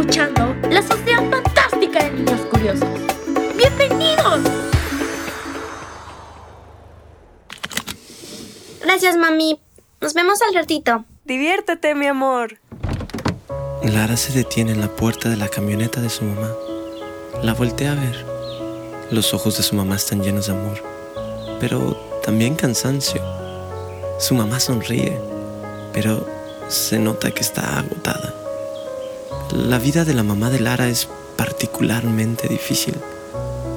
escuchando la Sociedad Fantástica de Niños Curiosos. ¡Bienvenidos! Gracias, mami. Nos vemos al ratito. Diviértete, mi amor. Lara se detiene en la puerta de la camioneta de su mamá. La voltea a ver. Los ojos de su mamá están llenos de amor, pero también cansancio. Su mamá sonríe, pero se nota que está agotada. La vida de la mamá de Lara es particularmente difícil,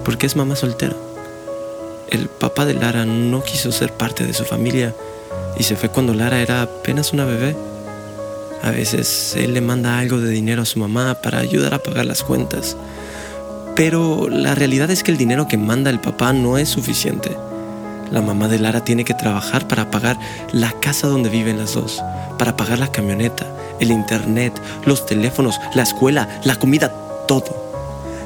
porque es mamá soltera. El papá de Lara no quiso ser parte de su familia y se fue cuando Lara era apenas una bebé. A veces él le manda algo de dinero a su mamá para ayudar a pagar las cuentas. Pero la realidad es que el dinero que manda el papá no es suficiente. La mamá de Lara tiene que trabajar para pagar la casa donde viven las dos, para pagar la camioneta, el internet, los teléfonos, la escuela, la comida, todo.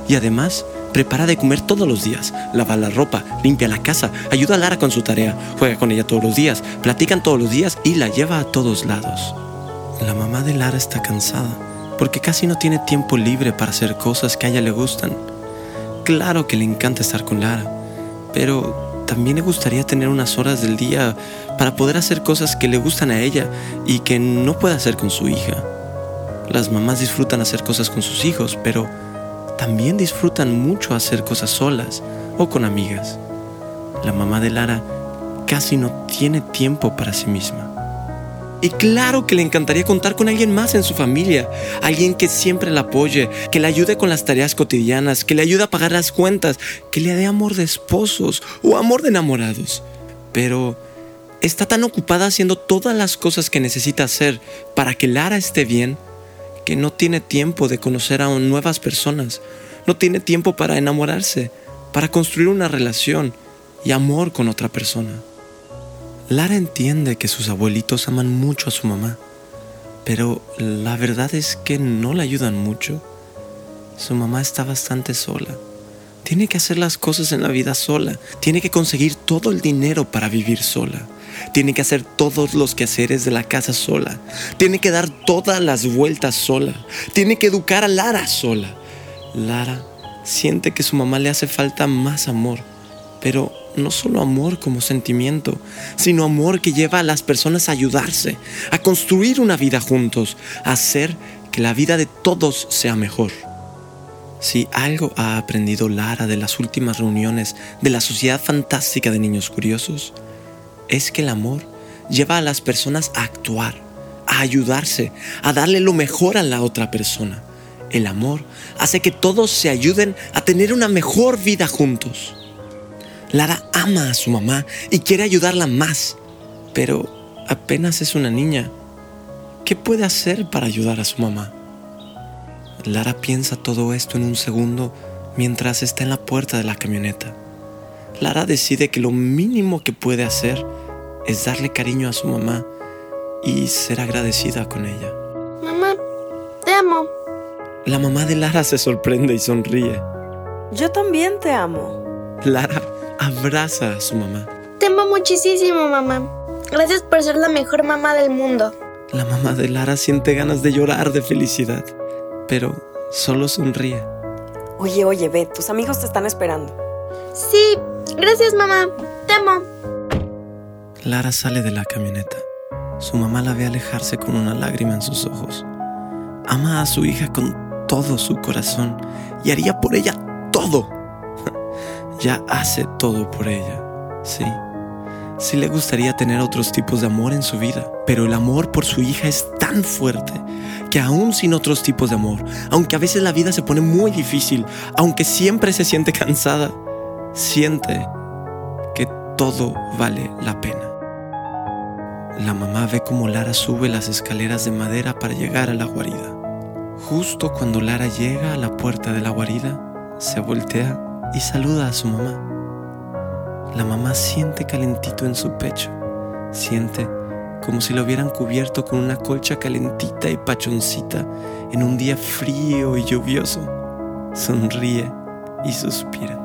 Y además, prepara de comer todos los días, lava la ropa, limpia la casa, ayuda a Lara con su tarea, juega con ella todos los días, platican todos los días y la lleva a todos lados. La mamá de Lara está cansada porque casi no tiene tiempo libre para hacer cosas que a ella le gustan. Claro que le encanta estar con Lara, pero también le gustaría tener unas horas del día para poder hacer cosas que le gustan a ella y que no puede hacer con su hija. Las mamás disfrutan hacer cosas con sus hijos, pero también disfrutan mucho hacer cosas solas o con amigas. La mamá de Lara casi no tiene tiempo para sí misma. Y claro que le encantaría contar con alguien más en su familia, alguien que siempre la apoye, que le ayude con las tareas cotidianas, que le ayude a pagar las cuentas, que le dé amor de esposos o amor de enamorados. Pero está tan ocupada haciendo todas las cosas que necesita hacer para que Lara esté bien, que no tiene tiempo de conocer a nuevas personas, no tiene tiempo para enamorarse, para construir una relación y amor con otra persona. Lara entiende que sus abuelitos aman mucho a su mamá, pero la verdad es que no la ayudan mucho. Su mamá está bastante sola. Tiene que hacer las cosas en la vida sola. Tiene que conseguir todo el dinero para vivir sola. Tiene que hacer todos los quehaceres de la casa sola. Tiene que dar todas las vueltas sola. Tiene que educar a Lara sola. Lara siente que su mamá le hace falta más amor, pero no solo amor como sentimiento, sino amor que lleva a las personas a ayudarse, a construir una vida juntos, a hacer que la vida de todos sea mejor. Si algo ha aprendido Lara de las últimas reuniones de la Sociedad Fantástica de Niños Curiosos, es que el amor lleva a las personas a actuar, a ayudarse, a darle lo mejor a la otra persona. El amor hace que todos se ayuden a tener una mejor vida juntos. Lara ama a su mamá y quiere ayudarla más, pero apenas es una niña. ¿Qué puede hacer para ayudar a su mamá? Lara piensa todo esto en un segundo mientras está en la puerta de la camioneta. Lara decide que lo mínimo que puede hacer es darle cariño a su mamá y ser agradecida con ella. Mamá, te amo. La mamá de Lara se sorprende y sonríe. Yo también te amo. Lara abraza a su mamá. Te amo muchísimo, mamá. Gracias por ser la mejor mamá del mundo. La mamá de Lara siente ganas de llorar de felicidad, pero solo sonríe. Oye, oye, ve, tus amigos te están esperando. Sí, gracias, mamá. Te amo. Lara sale de la camioneta. Su mamá la ve alejarse con una lágrima en sus ojos. Ama a su hija con todo su corazón y haría por ella todo. Ya hace todo por ella, sí. Sí le gustaría tener otros tipos de amor en su vida, pero el amor por su hija es tan fuerte que aún sin otros tipos de amor, aunque a veces la vida se pone muy difícil, aunque siempre se siente cansada, siente que todo vale la pena. La mamá ve como Lara sube las escaleras de madera para llegar a la guarida. Justo cuando Lara llega a la puerta de la guarida, se voltea y saluda a su mamá. La mamá siente calentito en su pecho, siente como si lo hubieran cubierto con una colcha calentita y pachoncita en un día frío y lluvioso. Sonríe y suspira.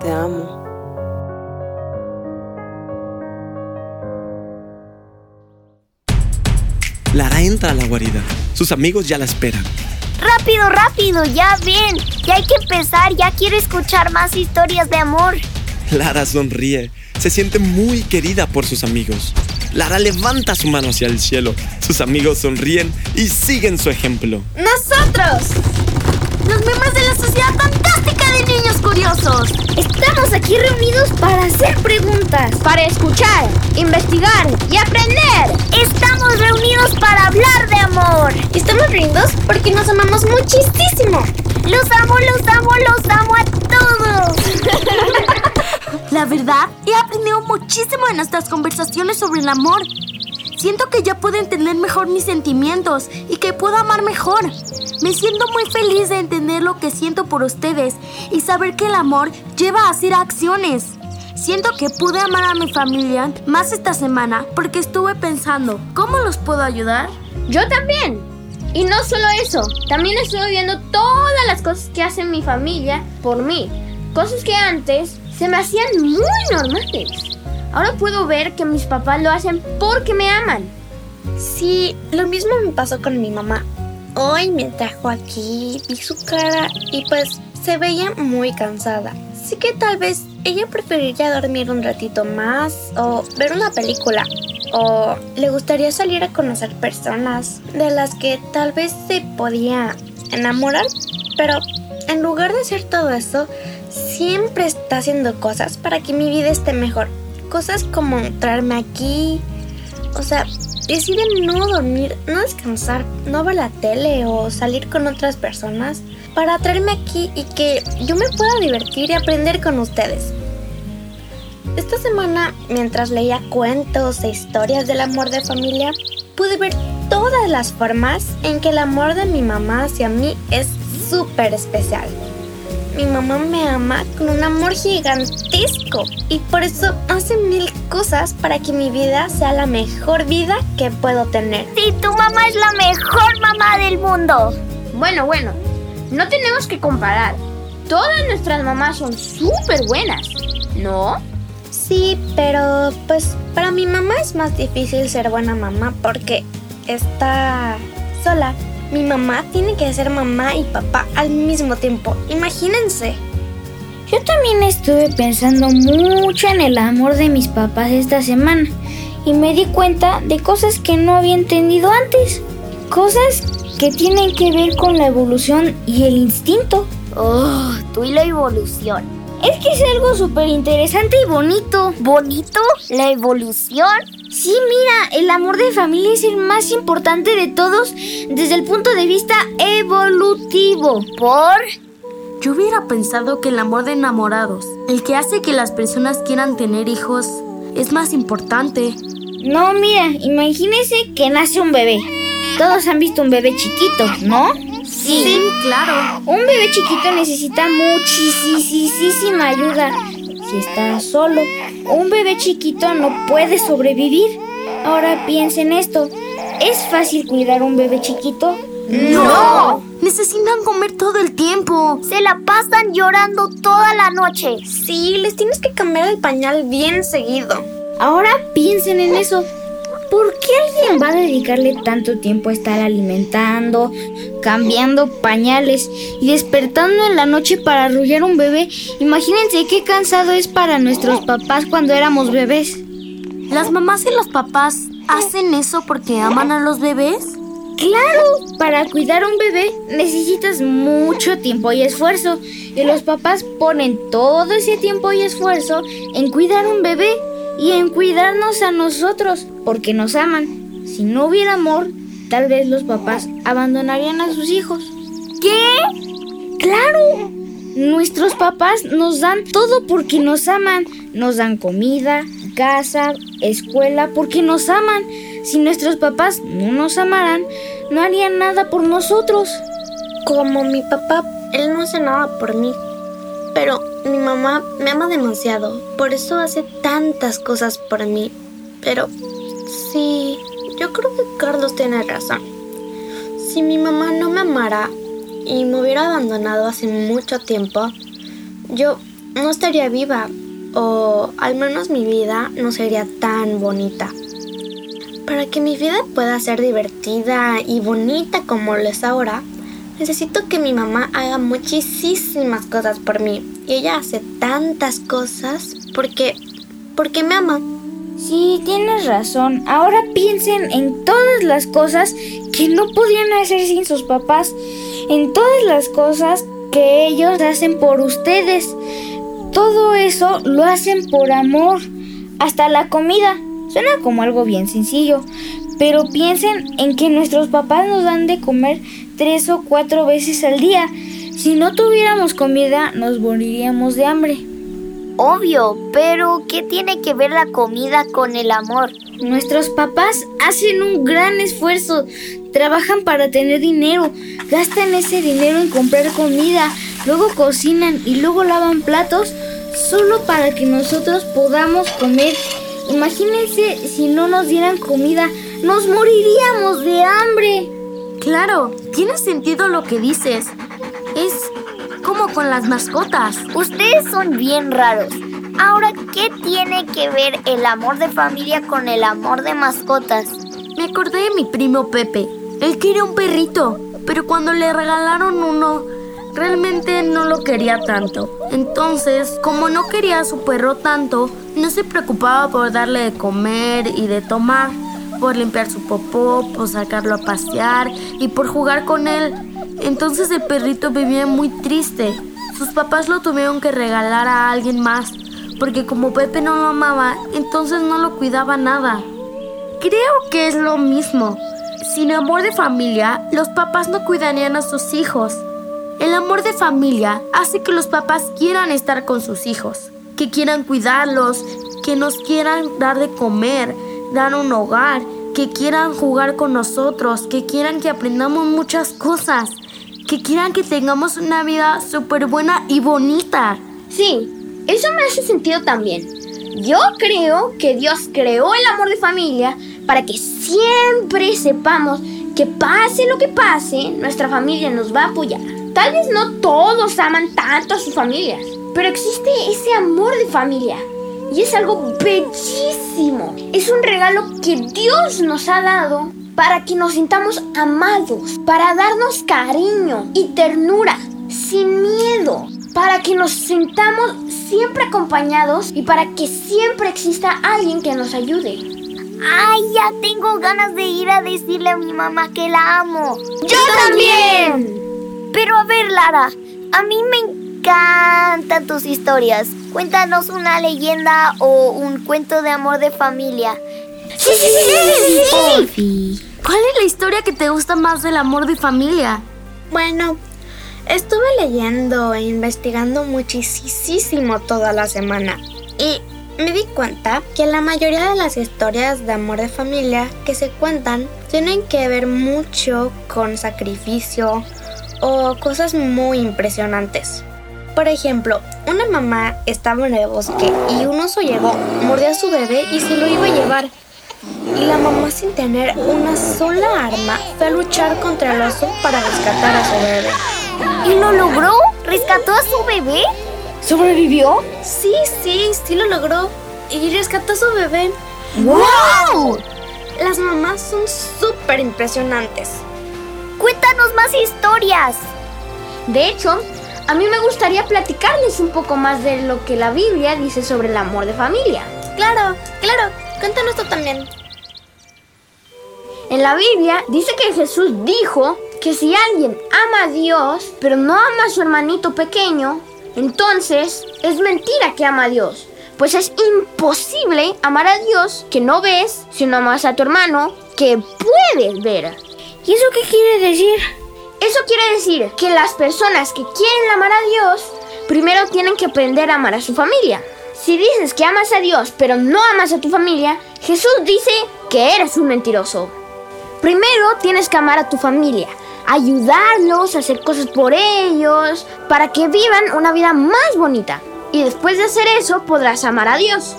Te amo. Lara entra a la guarida. Sus amigos ya la esperan. Rápido, rápido, ya ven. Ya hay que empezar, ya quiero escuchar más historias de amor. Lara sonríe. Se siente muy querida por sus amigos. Lara levanta su mano hacia el cielo. Sus amigos sonríen y siguen su ejemplo. ¡Nosotros! Los miembros de la Sociedad Fantástica Curiosos. Estamos aquí reunidos para hacer preguntas, Para escuchar, investigar y aprender. Estamos reunidos para hablar de amor. Estamos reunidos porque nos amamos muchísimo. Los amo, los amo, los amo a todos. La verdad, he aprendido muchísimo de nuestras conversaciones sobre el amor. Siento que ya puedo entender mejor mis sentimientos y que puedo amar mejor. Me siento muy feliz de entender lo que siento por ustedes y saber que el amor lleva a hacer acciones. Siento que pude amar a mi familia más esta semana porque estuve pensando, ¿cómo los puedo ayudar? Yo también. Y no solo eso, también estoy viendo todas las cosas que hace mi familia por mí. Cosas que antes se me hacían muy normales. Ahora puedo ver que mis papás lo hacen porque me aman. Sí, lo mismo me pasó con mi mamá. Hoy me trajo aquí, vi su cara y pues se veía muy cansada. Así que tal vez ella preferiría dormir un ratito más o ver una película. O le gustaría salir a conocer personas de las que tal vez se podía enamorar. Pero en lugar de hacer todo eso, siempre está haciendo cosas para que mi vida esté mejor. Cosas como traerme aquí. O sea, decide no dormir, no descansar, no ver la tele o salir con otras personas para traerme aquí y que yo me pueda divertir y aprender con ustedes. Esta semana, mientras leía cuentos e historias del amor de familia, pude ver todas las formas en que el amor de mi mamá hacia mí es súper especial. Mi mamá me ama con un amor gigantesco y por eso hace mil cosas para que mi vida sea la mejor vida que puedo tener. Sí, tu mamá es la mejor mamá del mundo. Bueno, bueno, no tenemos que comparar. Todas nuestras mamás son súper buenas, ¿no? Sí, pero pues para mi mamá es más difícil ser buena mamá porque está sola. Mi mamá tiene que ser mamá y papá al mismo tiempo. Imagínense. Yo también estuve pensando mucho en el amor de mis papás esta semana y me di cuenta de cosas que no había entendido antes. Cosas que tienen que ver con la evolución y el instinto. Oh, tú y la evolución. Es que es algo súper interesante y bonito. ¿Bonito? ¿La evolución? Sí, mira, el amor de familia es el más importante de todos desde el punto de vista evolutivo. ¿Por? Yo hubiera pensado que el amor de enamorados, el que hace que las personas quieran tener hijos, es más importante. No, mira, imagínese que nace un bebé. Todos han visto un bebé chiquito, ¿no? Sí, claro. Un bebé chiquito necesita muchísima ayuda si está solo. Un bebé chiquito no puede sobrevivir. Ahora piensen esto. ¿Es fácil cuidar un bebé chiquito? ¡No! Necesitan comer todo el tiempo. Se la pasan llorando toda la noche. Sí, les tienes que cambiar el pañal bien seguido. Ahora piensen en eso. ¿Por qué alguien va a dedicarle tanto tiempo a estar alimentando, cambiando pañales y despertando en la noche para arrullar un bebé? Imagínense qué cansado es para nuestros papás cuando éramos bebés. ¿Las mamás y los papás hacen eso porque aman a los bebés? Claro, para cuidar a un bebé necesitas mucho tiempo y esfuerzo. Y los papás ponen todo ese tiempo y esfuerzo en cuidar a un bebé y en cuidarnos a nosotros, porque nos aman. Si no hubiera amor, tal vez los papás abandonarían a sus hijos. ¿Qué? ¡Claro! Nuestros papás nos dan todo porque nos aman. Nos dan comida, casa, escuela, porque nos aman. Si nuestros papás no nos amaran, no harían nada por nosotros. Como mi papá, él no hace nada por mí. Pero mi mamá me ama demasiado, por eso hace tantas cosas por mí. Pero sí, yo creo que Carlos tiene razón. Si mi mamá no me amara y me hubiera abandonado hace mucho tiempo, yo no estaría viva o al menos mi vida no sería tan bonita. para que mi vida pueda ser divertida y bonita como lo es ahora, necesito que mi mamá haga muchísimas cosas por mí. Ella hace tantas cosas porque, porque me ama. Sí, tienes razón. Ahora piensen en todas las cosas que no podían hacer sin sus papás, en todas las cosas que ellos hacen por ustedes. Todo eso lo hacen por amor, hasta la comida. Suena como algo bien sencillo, pero piensen en que nuestros papás nos dan de comer tres o cuatro veces al día. Si no tuviéramos comida, nos moriríamos de hambre. Obvio, pero ¿qué tiene que ver la comida con el amor? Nuestros papás hacen un gran esfuerzo, trabajan para tener dinero, gastan ese dinero en comprar comida, luego cocinan y luego lavan platos solo para que nosotros podamos comer. Imagínense si no nos dieran comida, nos moriríamos de hambre. Claro, tiene sentido lo que dices. Como con las mascotas. Ustedes son bien raros. Ahora, ¿qué tiene que ver el amor de familia con el amor de mascotas? Me acordé de mi primo Pepe. Él quería un perrito, pero cuando le regalaron uno, realmente no lo quería tanto. Entonces, como no quería a su perro tanto, no se preocupaba por darle de comer y de tomar, por limpiar su popó, por sacarlo a pasear y por jugar con él. Entonces el perrito vivía muy triste. Sus papás lo tuvieron que regalar a alguien más, porque como Pepe no lo amaba, entonces no lo cuidaba nada. Creo que es lo mismo. Sin amor de familia, los papás no cuidarían a sus hijos. El amor de familia hace que los papás quieran estar con sus hijos, que quieran cuidarlos, que nos quieran dar de comer, dar un hogar, que quieran jugar con nosotros, que quieran que aprendamos muchas cosas, que quieran que tengamos una vida súper buena y bonita. Sí, eso me hace sentido también. Yo creo que Dios creó el amor de familia para que siempre sepamos que pase lo que pase, nuestra familia nos va a apoyar. Tal vez no todos aman tanto a sus familias, pero existe ese amor de familia. Y es algo bellísimo. Es un regalo que Dios nos ha dado para que nos sintamos amados, para darnos cariño y ternura, sin miedo, para que nos sintamos siempre acompañados y para que siempre exista alguien que nos ayude. Ay, ya tengo ganas de ir a decirle a mi mamá que la amo. ¡Yo también! Pero a ver, Lara, a mí me encantan tus historias. Cuéntanos una leyenda o un cuento de amor de familia. Sí, sí, sí, sí, ¿Cuál es la historia que te gusta más del amor de familia? Bueno, estuve leyendo e investigando muchísimo toda la semana y me di cuenta que la mayoría de las historias de amor de familia que se cuentan tienen que ver mucho con sacrificio o cosas muy impresionantes. Por ejemplo, una mamá estaba en el bosque y un oso llegó, mordió a su bebé y se lo iba a llevar. Y la mamá sin tener una sola arma fue a luchar contra el oso para rescatar a su bebé. ¿Y lo logró? ¿Rescató a su bebé? ¿Sobrevivió? Sí, sí, sí lo logró. Y rescató a su bebé. ¡Wow! Las mamás son súper impresionantes. Cuéntanos más historias. De hecho, a mí me gustaría platicarles un poco más de lo que la Biblia dice sobre el amor de familia. Claro, claro. Cuéntanos tú también. En la Biblia dice que Jesús dijo que si alguien ama a Dios, pero no ama a su hermanito pequeño, entonces es mentira que ama a Dios. Pues es imposible amar a Dios que no ves si no amas a tu hermano que puedes ver. ¿Y eso qué quiere decir? Eso quiere decir que las personas que quieren amar a Dios, primero tienen que aprender a amar a su familia. Si dices que amas a Dios pero no amas a tu familia, Jesús dice que eres un mentiroso. Primero tienes que amar a tu familia, ayudarlos, hacer cosas por ellos, para que vivan una vida más bonita. Y después de hacer eso podrás amar a Dios.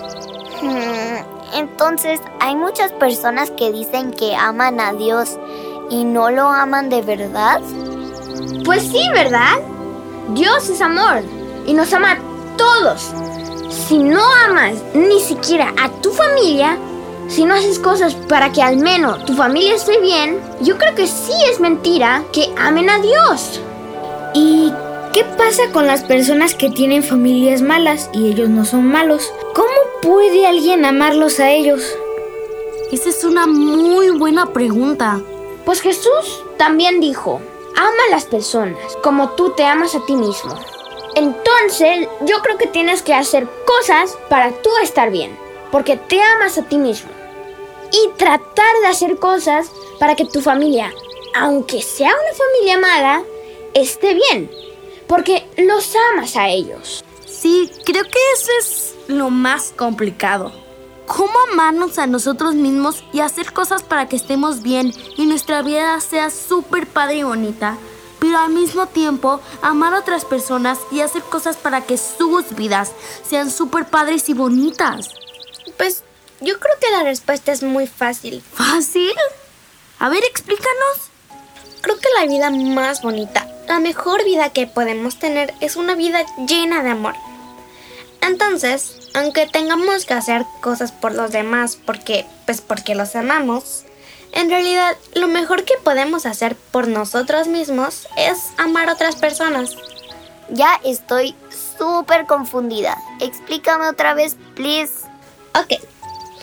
Hmm, entonces, hay muchas personas que dicen que aman a Dios y no lo aman de verdad. Pues sí, ¿verdad? Dios es amor y nos ama a todos. Si no amas ni siquiera a tu familia, si no haces cosas para que al menos tu familia esté bien, yo creo que sí es mentira que amen a Dios. ¿Y qué pasa con las personas que tienen familias malas y ellos no son malos? ¿Cómo puede alguien amarlos a ellos? Esa es una muy buena pregunta. Pues Jesús también dijo, ama a las personas como tú te amas a ti mismo. Entonces, yo creo que tienes que hacer cosas para tú estar bien, porque te amas a ti mismo. Y tratar de hacer cosas para que tu familia, aunque sea una familia mala, esté bien, porque los amas a ellos. Sí, creo que eso es lo más complicado. ¿Cómo amarnos a nosotros mismos y hacer cosas para que estemos bien y nuestra vida sea súper padre y bonita? Pero al mismo tiempo, amar a otras personas y hacer cosas para que sus vidas sean súper padres y bonitas. Pues yo creo que la respuesta es muy fácil. ¿Fácil? A ver, explícanos. Creo que la vida más bonita, la mejor vida que podemos tener es una vida llena de amor. Entonces, aunque tengamos que hacer cosas por los demás porque, pues porque los amamos, en realidad lo mejor que podemos hacer por nosotros mismos es amar a otras personas. Ya estoy súper confundida. Explícame otra vez, please. Ok,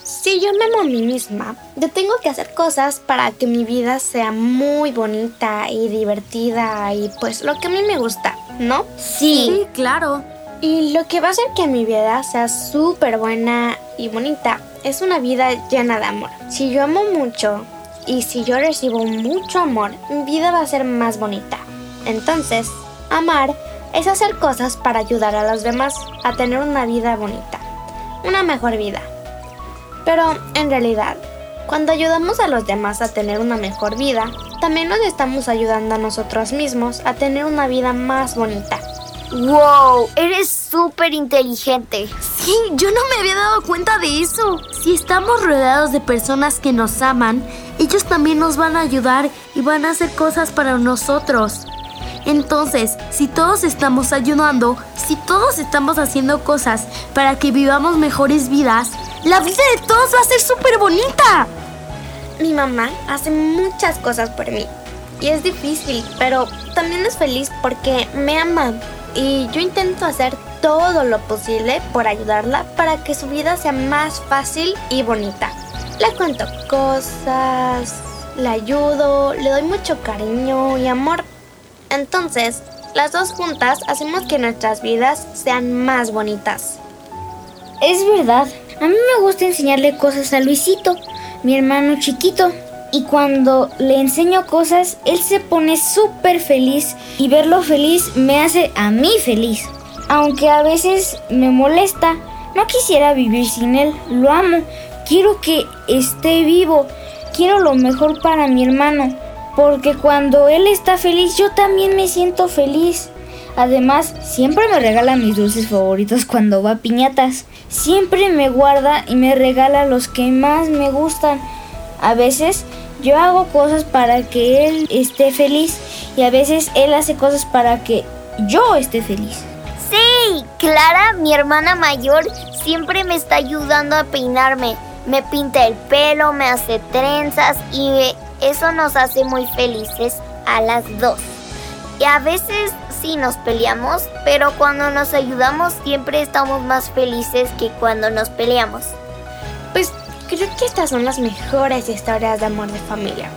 si yo me amo a mí misma, yo tengo que hacer cosas para que mi vida sea muy bonita y divertida y pues lo que a mí me gusta, ¿no? Sí, claro. Y lo que va a hacer que mi vida sea súper buena y bonita es una vida llena de amor. Si yo amo mucho y si yo recibo mucho amor, mi vida va a ser más bonita. Entonces, amar es hacer cosas para ayudar a los demás a tener una vida bonita, una mejor vida. Pero en realidad, cuando ayudamos a los demás a tener una mejor vida, también nos estamos ayudando a nosotros mismos a tener una vida más bonita. ¡Wow! Eres súper inteligente. Sí, yo no me había dado cuenta de eso. Si estamos rodeados de personas que nos aman, ellos también nos van a ayudar y van a hacer cosas para nosotros. Entonces, si todos estamos ayudando, si todos estamos haciendo cosas para que vivamos mejores vidas, la vida de todos va a ser súper bonita. Mi mamá hace muchas cosas por mí. Y es difícil, pero también es feliz porque me ama y yo intento hacer todo lo posible por ayudarla para que su vida sea más fácil y bonita. Le cuento cosas, le ayudo, le doy mucho cariño y amor. Entonces, las dos juntas hacemos que nuestras vidas sean más bonitas. Es verdad, a mí me gusta enseñarle cosas a Luisito, mi hermano chiquito. Y cuando le enseño cosas, él se pone súper feliz y verlo feliz me hace a mí feliz. Aunque a veces me molesta, no quisiera vivir sin él, lo amo, quiero que esté vivo, quiero lo mejor para mi hermano, porque cuando él está feliz yo también me siento feliz. Además, siempre me regala mis dulces favoritos cuando va a piñatas. Siempre me guarda y me regala los que más me gustan. A veces yo hago cosas para que él esté feliz y a veces él hace cosas para que yo esté feliz. Sí, Clara, mi hermana mayor, siempre me está ayudando a peinarme. Me pinta el pelo, me hace trenzas y eso nos hace muy felices a las dos. Y a veces sí nos peleamos, pero cuando nos ayudamos siempre estamos más felices que cuando nos peleamos. Pues creo que estas son las mejores historias de amor de familia.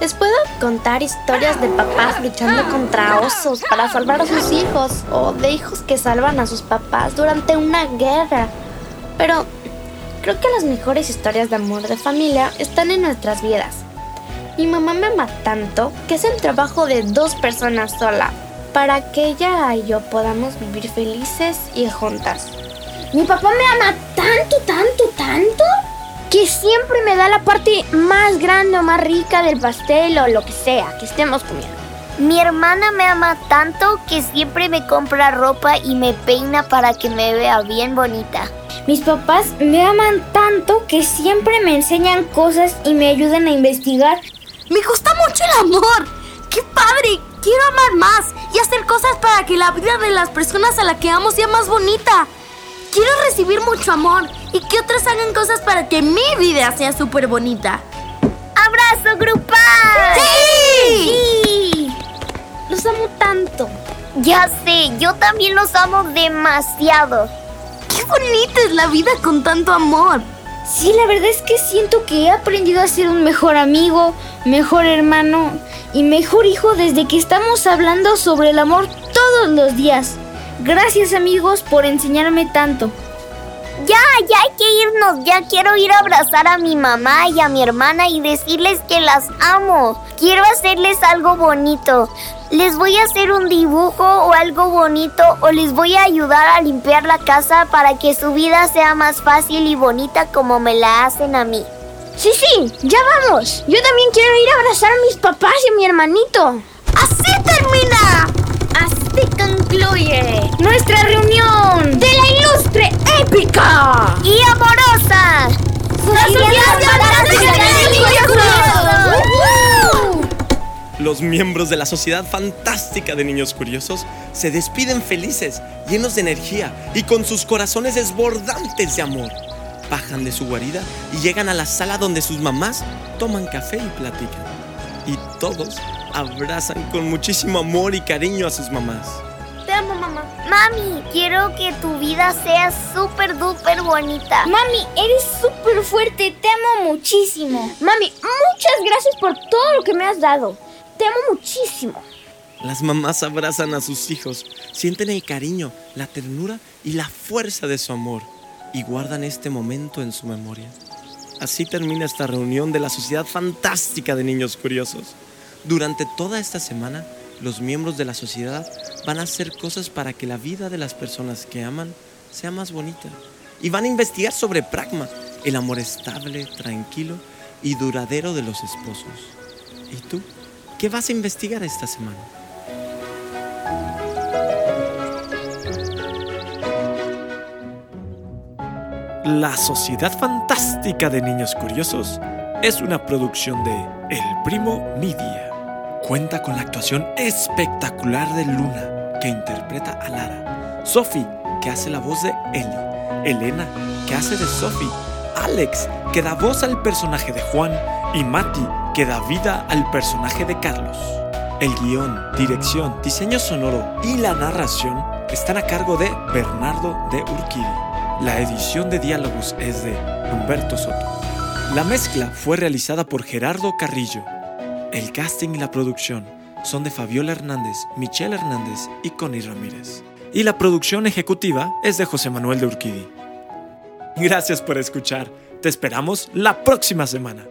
Les puedo contar historias de papás luchando contra osos para salvar a sus hijos o de hijos que salvan a sus papás durante una guerra. Pero creo que las mejores historias de amor de familia están en nuestras vidas. Mi mamá me ama tanto que es el trabajo de dos personas sola para que ella y yo podamos vivir felices y juntas. Mi papá me ama tanto, tanto, tanto que siempre me da la parte más grande o más rica del pastel o lo que sea que estemos comiendo. Mi hermana me ama tanto que siempre me compra ropa y me peina para que me vea bien bonita. Mis papás me aman tanto que siempre me enseñan cosas y me ayudan a investigar. Me gusta mucho el amor. ¡Qué padre! Quiero amar más y hacer cosas para que la vida de las personas a las que amo sea más bonita. Quiero recibir mucho amor y que otros hagan cosas para que mi vida sea súper bonita. ¡Abrazo grupal! ¡Sí! Los amo tanto. Ya sé, yo también los amo demasiado. ¡Qué bonita es la vida con tanto amor! Sí, la verdad es que siento que he aprendido a ser un mejor amigo, mejor hermano y mejor hijo desde que estamos hablando sobre el amor todos los días. Gracias amigos por enseñarme tanto. Ya, ya hay que irnos. Ya quiero ir a abrazar a mi mamá y a mi hermana y decirles que las amo. Quiero hacerles algo bonito. Les voy a hacer un dibujo o algo bonito o les voy a ayudar a limpiar la casa para que su vida sea más fácil y bonita como me la hacen a mí. Sí, sí, ya vamos. Yo también quiero ir a abrazar a mis papás y a mi hermanito. ¡Así concluye. ¡Nuestra reunión! ¡De la ilustre épica! ¡Y amorosa! Los miembros de la Sociedad Fantástica de Niños Curiosos se despiden felices, llenos de energía y con sus corazones desbordantes de amor. Bajan de su guarida y llegan a la sala donde sus mamás toman café y platican. Y todos abrazan con muchísimo amor y cariño a sus mamás. Mami, quiero que tu vida sea súper duper bonita. Mami, eres súper fuerte, te amo muchísimo. Mami, muchas gracias por todo lo que me has dado. Te amo muchísimo. Las mamás abrazan a sus hijos, sienten el cariño, la ternura y la fuerza de su amor y guardan este momento en su memoria. Así termina esta reunión de la Sociedad Fantástica de Niños Curiosos. Durante toda esta semana, los miembros de la sociedad van a hacer cosas para que la vida de las personas que aman sea más bonita. Y van a investigar sobre pragma, el amor estable, tranquilo y duradero de los esposos. ¿Y tú? ¿Qué vas a investigar esta semana? La Sociedad Fantástica de Niños Curiosos es una producción de El Primo Media. Cuenta con la actuación espectacular de Luna, que interpreta a Lara, Sophie, que hace la voz de Ellie, Elena, que hace de Sophie, Alex, que da voz al personaje de Juan, y Mati, que da vida al personaje de Carlos. El guion, dirección, diseño sonoro y la narración están a cargo de Bernardo de Urquidi. La edición de diálogos es de Humberto Soto. La mezcla fue realizada por Gerardo Carrillo. El casting y la producción son de Fabiola Hernández, Michelle Hernández y Connie Ramírez. Y la producción ejecutiva es de José Manuel de Urquidi. Gracias por escuchar. Te esperamos la próxima semana.